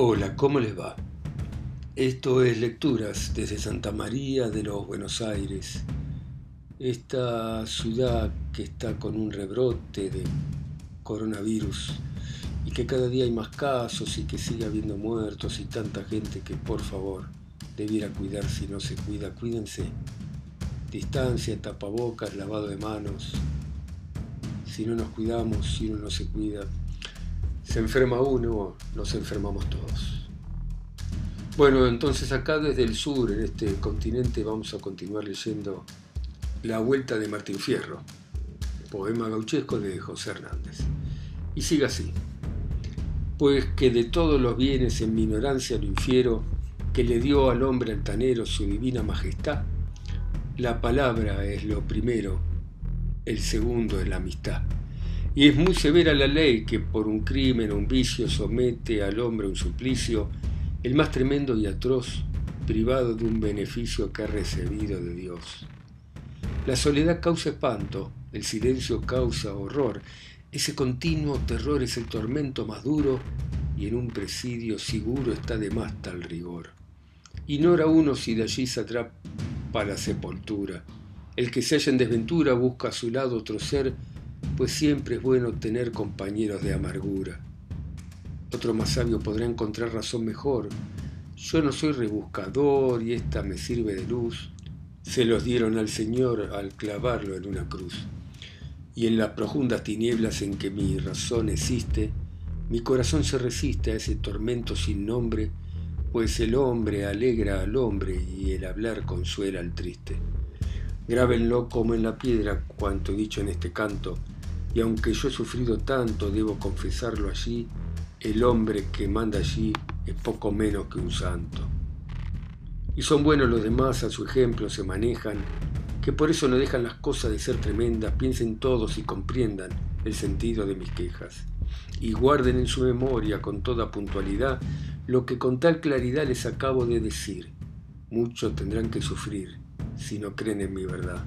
Hola, ¿cómo les va? Esto es Lecturas desde Santa María de los Buenos Aires, esta ciudad que está con un rebrote de coronavirus y que cada día hay más casos y que sigue habiendo muertos y tanta gente que por favor debiera cuidar si no se cuida, cuídense. Distancia, tapabocas, lavado de manos. Si no nos cuidamos, si uno no se cuida, se enferma uno, nos enfermamos todos. Bueno, entonces acá desde el sur, en este continente, vamos a continuar leyendo La Vuelta de Martín Fierro, poema gauchesco de José Hernández. Y sigue así. Pues que de todos los bienes en mi ignorancia lo infiero, que le dio al hombre altanero su divina majestad, la palabra es lo primero, el segundo es la amistad. Y es muy severa la ley que por un crimen o un vicio somete al hombre a un suplicio, el más tremendo y atroz, privado de un beneficio que ha recibido de Dios. La soledad causa espanto, el silencio causa horror, ese continuo terror es el tormento más duro y en un presidio seguro está de más tal rigor. Ignora uno si de allí se atrapa la sepultura. El que se halla en desventura busca a su lado otro ser pues siempre es bueno tener compañeros de amargura. Otro más sabio podrá encontrar razón mejor. Yo no soy rebuscador y esta me sirve de luz. Se los dieron al Señor al clavarlo en una cruz. Y en las profundas tinieblas en que mi razón existe, mi corazón se resiste a ese tormento sin nombre, pues el hombre alegra al hombre y el hablar consuela al triste. Grábenlo como en la piedra cuanto dicho en este canto, y aunque yo he sufrido tanto, debo confesarlo allí, el hombre que manda allí es poco menos que un santo. Y son buenos los demás, a su ejemplo se manejan, que por eso no dejan las cosas de ser tremendas, piensen todos y comprendan el sentido de mis quejas, y guarden en su memoria con toda puntualidad lo que con tal claridad les acabo de decir. Mucho tendrán que sufrir si no creen en mi verdad.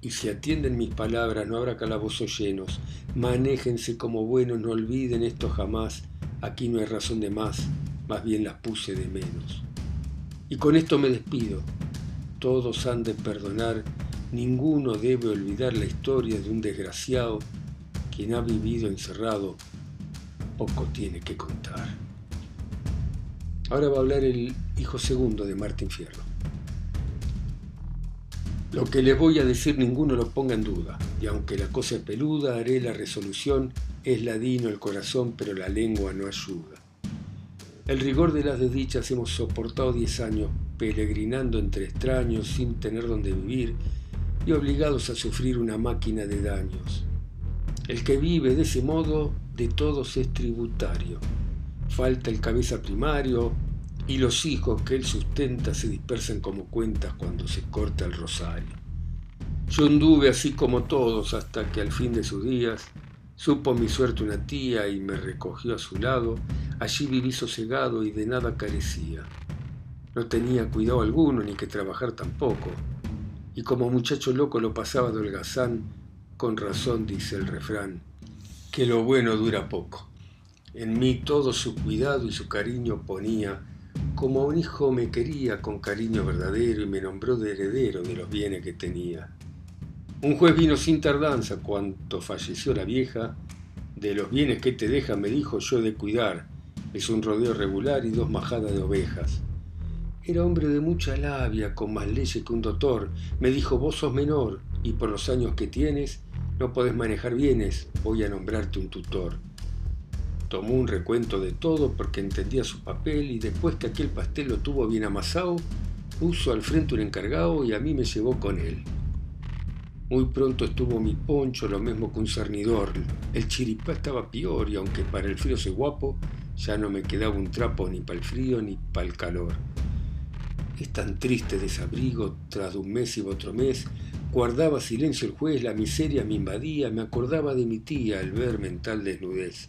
Y si atienden mis palabras, no habrá calabozos llenos. Manéjense como buenos, no olviden esto jamás. Aquí no hay razón de más, más bien las puse de menos. Y con esto me despido. Todos han de perdonar, ninguno debe olvidar la historia de un desgraciado quien ha vivido encerrado, poco tiene que contar. Ahora va a hablar el hijo segundo de Martín Fierro. Lo que les voy a decir ninguno lo ponga en duda, y aunque la cosa es peluda, haré la resolución, es ladino el corazón, pero la lengua no ayuda. El rigor de las desdichas hemos soportado diez años, peregrinando entre extraños, sin tener donde vivir, y obligados a sufrir una máquina de daños. El que vive de ese modo, de todos es tributario. Falta el cabeza primario, y los hijos que él sustenta se dispersan como cuentas cuando se corta el rosario. Yo anduve así como todos hasta que al fin de sus días supo mi suerte una tía y me recogió a su lado, allí viví sosegado y de nada carecía. No tenía cuidado alguno ni que trabajar tampoco, y como muchacho loco lo pasaba de holgazán, con razón dice el refrán, que lo bueno dura poco. En mí todo su cuidado y su cariño ponía, como un hijo me quería con cariño verdadero y me nombró de heredero de los bienes que tenía. Un juez vino sin tardanza cuanto falleció la vieja, de los bienes que te deja me dijo yo de cuidar, es un rodeo regular y dos majadas de ovejas. Era hombre de mucha labia, con más leyes que un doctor. Me dijo, vos sos menor y por los años que tienes no podés manejar bienes, voy a nombrarte un tutor. Tomó un recuento de todo porque entendía su papel y después que aquel pastel lo tuvo bien amasado, puso al frente un encargado y a mí me llevó con él. Muy pronto estuvo mi poncho, lo mismo que un cernidor. El chiripá estaba peor y aunque para el frío soy guapo, ya no me quedaba un trapo ni para el frío ni para el calor. Es tan triste desabrigo, tras de un mes y otro mes, guardaba silencio el juez, la miseria me invadía, me acordaba de mi tía al ver mental desnudez.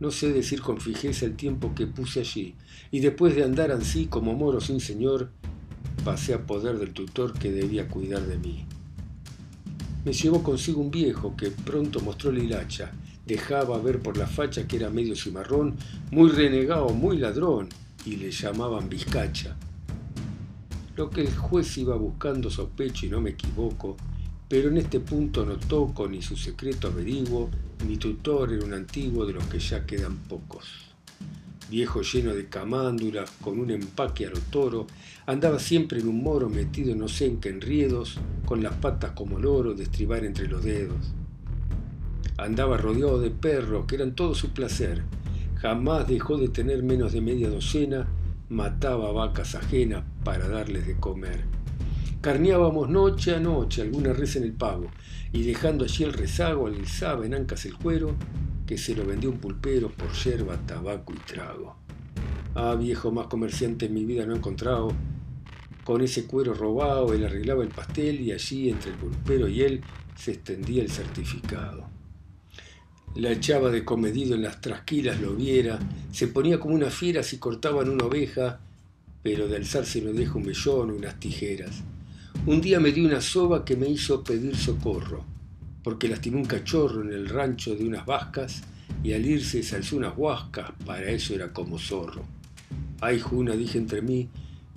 No sé decir con fijeza el tiempo que puse allí, y después de andar así como moro sin señor, pasé a poder del tutor que debía cuidar de mí. me llevó consigo un viejo que pronto mostró la hilacha. Dejaba ver por la facha que era medio cimarrón, muy renegado, muy ladrón, y le llamaban Vizcacha. Lo que el juez iba buscando sospecho y no me equivoco, pero en este punto no toco ni su secreto averiguo, mi tutor era un antiguo de los que ya quedan pocos. Viejo lleno de camándulas, con un empaque a lo toro, andaba siempre en un moro metido no sé en qué enriedos, con las patas como loro de estribar entre los dedos. Andaba rodeado de perros, que eran todo su placer. Jamás dejó de tener menos de media docena, mataba vacas ajenas para darles de comer. Carneábamos noche a noche alguna res en el pavo, y dejando allí el rezago alzaba en ancas el cuero, que se lo vendió un pulpero por yerba, tabaco y trago. Ah, viejo más comerciante en mi vida no he encontrado. Con ese cuero robado él arreglaba el pastel y allí entre el pulpero y él se extendía el certificado. La echaba de comedido en las trasquilas lo viera, se ponía como una fiera si cortaban una oveja, pero de alzarse no deja un mellón o unas tijeras. Un día me dio una soba que me hizo pedir socorro, porque lastimó un cachorro en el rancho de unas vascas y al irse se alzó unas huascas, para eso era como zorro. Ay, Juna, dije entre mí,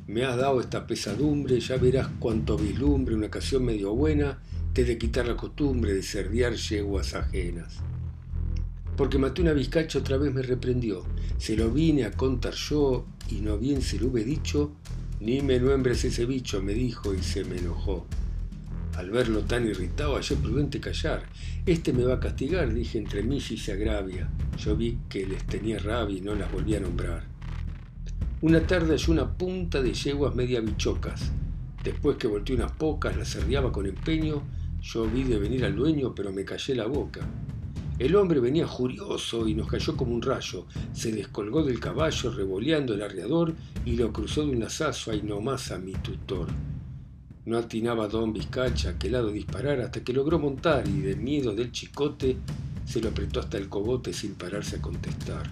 me has dado esta pesadumbre, ya verás cuánto vislumbre, una ocasión medio buena, te de quitar la costumbre de cerdear yeguas ajenas porque maté una vizcacha otra vez me reprendió. Se lo vine a contar yo y no bien se lo hube dicho, ni me nuembres ese bicho, me dijo y se me enojó. Al verlo tan irritado, hallé prudente callar. Este me va a castigar, dije entre mí y se agravia. Yo vi que les tenía rabia y no las volví a nombrar. Una tarde hallé una punta de yeguas media bichocas. Después que volteé unas pocas, las cerriaba con empeño. Yo vi de venir al dueño, pero me callé la boca. El hombre venía furioso y nos cayó como un rayo. Se descolgó del caballo revoleando el arreador y lo cruzó de un lazazo ahí nomás a mi tutor. No atinaba don Vizcacha a qué lado disparar hasta que logró montar y de miedo del chicote se lo apretó hasta el cogote sin pararse a contestar.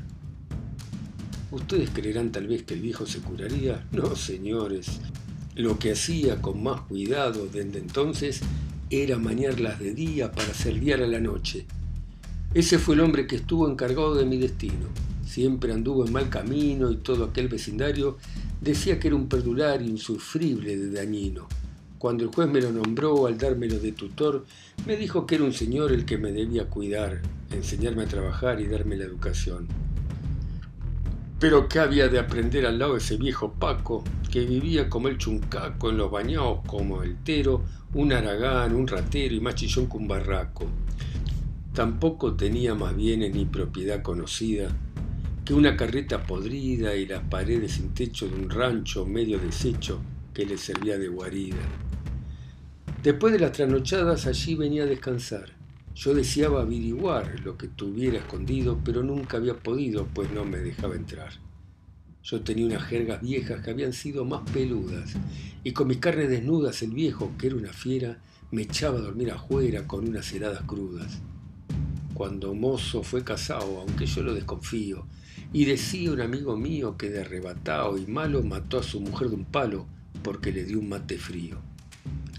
Ustedes creerán tal vez que el viejo se curaría. No, señores. Lo que hacía con más cuidado desde entonces era mañarlas de día para servir a la noche ese fue el hombre que estuvo encargado de mi destino. Siempre anduvo en mal camino y todo aquel vecindario decía que era un perdulario insufrible de dañino. Cuando el juez me lo nombró al dármelo de tutor, me dijo que era un señor el que me debía cuidar, enseñarme a trabajar y darme la educación. Pero ¿qué había de aprender al lado de ese viejo Paco, que vivía como el chuncaco en los bañados como el tero, un aragán, un ratero y más chillón que un barraco? Tampoco tenía más bienes ni propiedad conocida que una carreta podrida y las paredes sin techo de un rancho medio deshecho que le servía de guarida. Después de las trasnochadas allí venía a descansar. Yo deseaba averiguar lo que tuviera escondido, pero nunca había podido, pues no me dejaba entrar. Yo tenía unas jergas viejas que habían sido más peludas, y con mis carnes desnudas el viejo, que era una fiera, me echaba a dormir afuera con unas heladas crudas cuando mozo fue casado, aunque yo lo desconfío, y decía un amigo mío que de arrebatado y malo mató a su mujer de un palo porque le dio un mate frío.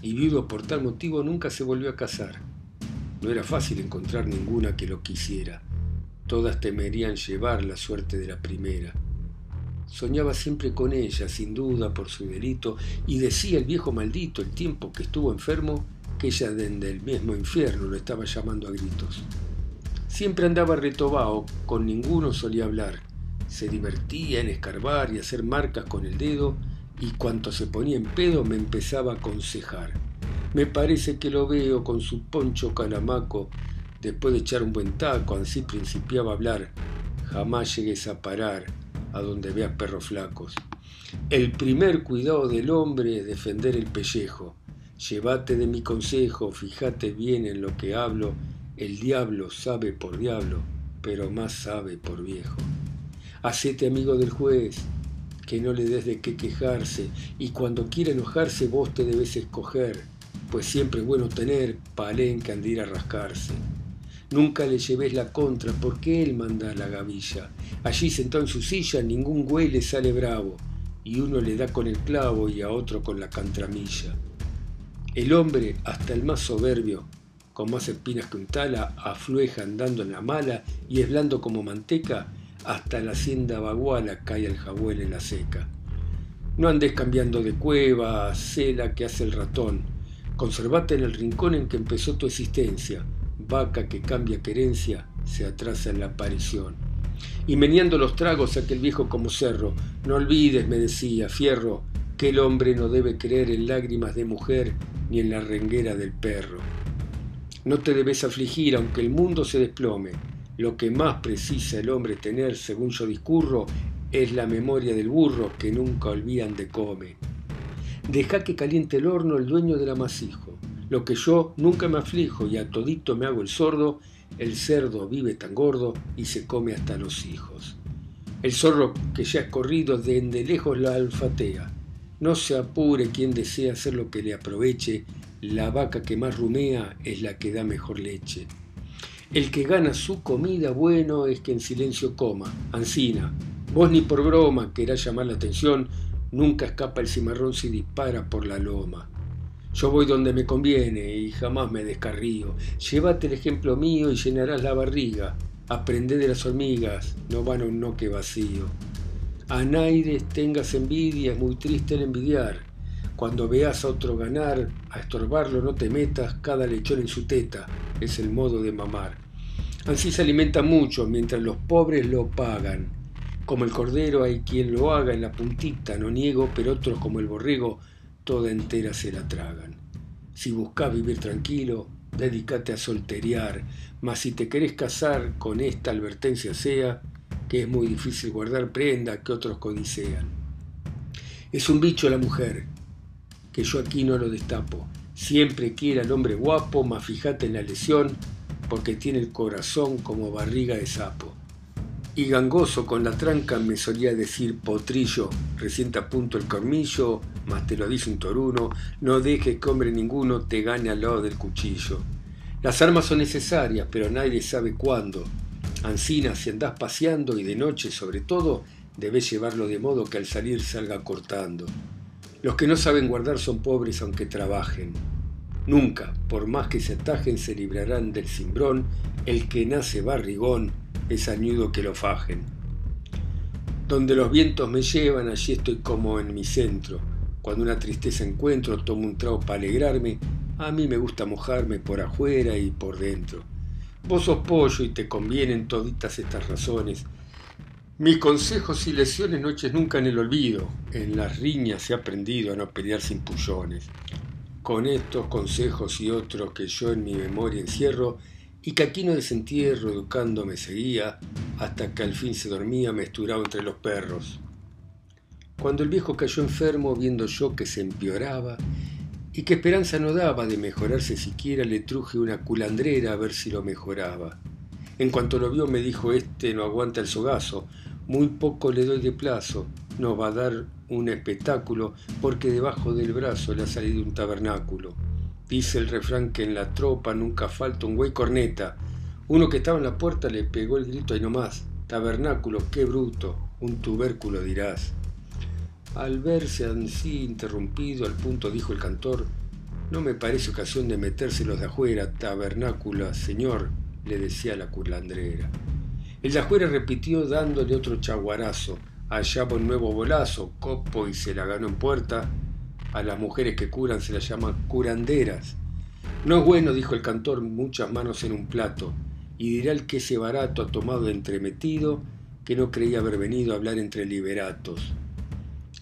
Y viudo por tal motivo nunca se volvió a casar. No era fácil encontrar ninguna que lo quisiera. Todas temerían llevar la suerte de la primera. Soñaba siempre con ella, sin duda, por su delito, y decía el viejo maldito el tiempo que estuvo enfermo que ella desde el mismo infierno lo estaba llamando a gritos. Siempre andaba retobao, con ninguno solía hablar. Se divertía en escarbar y hacer marcas con el dedo, y cuanto se ponía en pedo me empezaba a aconsejar. Me parece que lo veo con su poncho calamaco, después de echar un buen taco, así principiaba a hablar. Jamás llegues a parar a donde veas perros flacos. El primer cuidado del hombre es defender el pellejo. Llévate de mi consejo, fíjate bien en lo que hablo el diablo sabe por diablo, pero más sabe por viejo. Hacete amigo del juez, que no le des de qué quejarse, y cuando quiera enojarse vos te debes escoger, pues siempre es bueno tener palenque andir a rascarse. Nunca le lleves la contra, porque él manda la gavilla. Allí sentado en su silla ningún güey le sale bravo, y uno le da con el clavo y a otro con la cantramilla. El hombre, hasta el más soberbio, con más espinas que un tala, aflueja andando en la mala y es blando como manteca, hasta la hacienda baguala cae el jabuel en la seca. No andes cambiando de cueva, sé la que hace el ratón. Conservate en el rincón en que empezó tu existencia. Vaca que cambia querencia, se atrasa en la aparición. Y meneando los tragos aquel viejo como cerro, no olvides, me decía, fierro, que el hombre no debe creer en lágrimas de mujer ni en la renguera del perro. No te debes afligir aunque el mundo se desplome. Lo que más precisa el hombre tener, según yo discurro, es la memoria del burro que nunca olvidan de come. Deja que caliente el horno el dueño del amasijo. Lo que yo nunca me aflijo y a todito me hago el sordo, el cerdo vive tan gordo y se come hasta los hijos. El zorro que ya es corrido de lejos la alfatea. No se apure quien desea hacer lo que le aproveche, la vaca que más rumea es la que da mejor leche. El que gana su comida bueno es que en silencio coma. Ancina, vos ni por broma querás llamar la atención, nunca escapa el cimarrón si dispara por la loma. Yo voy donde me conviene y jamás me descarrío. Llévate el ejemplo mío y llenarás la barriga. Aprende de las hormigas, no van a un noque vacío. A tengas envidia, es muy triste el envidiar. Cuando veas a otro ganar, a estorbarlo no te metas, cada lechón en su teta, es el modo de mamar. Así se alimenta mucho, mientras los pobres lo pagan. Como el cordero hay quien lo haga en la puntita, no niego, pero otros como el borrego, toda entera se la tragan. Si buscas vivir tranquilo, dedícate a solteriar, mas si te querés casar, con esta advertencia sea, que es muy difícil guardar prenda que otros codicean. Es un bicho la mujer, que yo aquí no lo destapo. Siempre quiera el hombre guapo, más fíjate en la lesión, porque tiene el corazón como barriga de sapo. Y gangoso con la tranca me solía decir potrillo, recién a punto el cormillo, más te lo dice un toruno, no dejes que hombre ninguno te gane al lado del cuchillo. Las armas son necesarias, pero nadie sabe cuándo. Ancina, si andás paseando y de noche sobre todo, debes llevarlo de modo que al salir salga cortando. Los que no saben guardar son pobres aunque trabajen. Nunca, por más que se atajen, se librarán del cimbrón. El que nace barrigón es añudo que lo fajen. Donde los vientos me llevan, allí estoy como en mi centro. Cuando una tristeza encuentro, tomo un trago para alegrarme. A mí me gusta mojarme por afuera y por dentro. Vos sos pollo y te convienen toditas estas razones. Mis consejos y lesiones noches nunca en el olvido. En las riñas he aprendido a no pelear sin pullones. Con estos consejos y otros que yo en mi memoria encierro, y que aquí no desentierro, educando me seguía, hasta que al fin se dormía mesturado entre los perros. Cuando el viejo cayó enfermo, viendo yo que se empeoraba, y que esperanza no daba de mejorarse siquiera, le truje una culandrera a ver si lo mejoraba. En cuanto lo vio me dijo, este no aguanta el sogazo, muy poco le doy de plazo, no va a dar un espectáculo porque debajo del brazo le ha salido un tabernáculo. Dice el refrán que en la tropa nunca falta un güey corneta. Uno que estaba en la puerta le pegó el grito ahí nomás. Tabernáculo, qué bruto, un tubérculo dirás. Al verse así interrumpido, al punto dijo el cantor, no me parece ocasión de metérselos de afuera, tabernáculo, señor, le decía la curlandrera. El yajuere repitió dándole otro chaguarazo. Hallaba un nuevo bolazo, copo y se la ganó en puerta. A las mujeres que curan se las llama curanderas. No es bueno, dijo el cantor, muchas manos en un plato, y dirá el que ese barato ha tomado entremetido que no creía haber venido a hablar entre liberatos.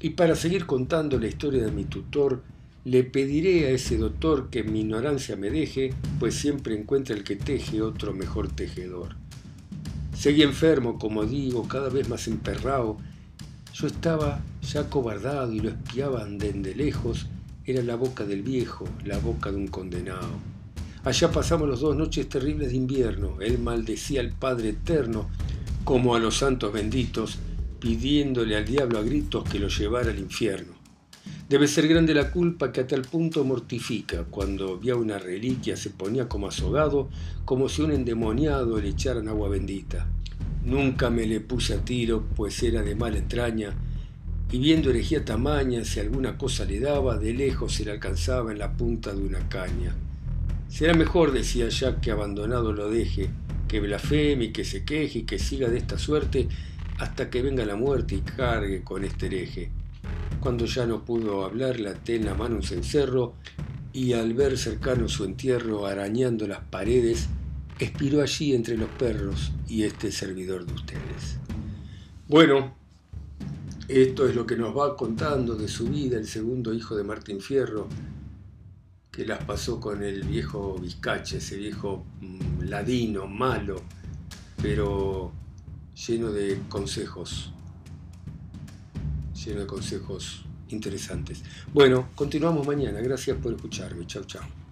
Y para seguir contando la historia de mi tutor, le pediré a ese doctor que mi ignorancia me deje, pues siempre encuentra el que teje otro mejor tejedor. Seguía enfermo, como digo, cada vez más emperrado. Yo estaba ya cobardado y lo espiaban desde lejos. Era la boca del viejo, la boca de un condenado. Allá pasamos las dos noches terribles de invierno. Él maldecía al Padre Eterno, como a los santos benditos, pidiéndole al diablo a gritos que lo llevara al infierno. Debe ser grande la culpa que a tal punto mortifica. Cuando vio una reliquia se ponía como azogado, como si un endemoniado le echaran agua bendita. Nunca me le puse a tiro, pues era de mala entraña, y viendo herejía tamaña, si alguna cosa le daba, de lejos se le alcanzaba en la punta de una caña. Será mejor, decía ya que abandonado lo deje, que blasfeme y que se queje y que siga de esta suerte hasta que venga la muerte y cargue con este hereje. Cuando ya no pudo hablar, até en la mano un cencerro y al ver cercano su entierro arañando las paredes, expiró allí entre los perros y este servidor de ustedes. Bueno, esto es lo que nos va contando de su vida el segundo hijo de Martín Fierro, que las pasó con el viejo Vizcache, ese viejo mm, ladino, malo, pero lleno de consejos, lleno de consejos interesantes. Bueno, continuamos mañana. Gracias por escucharme. Chau, chau.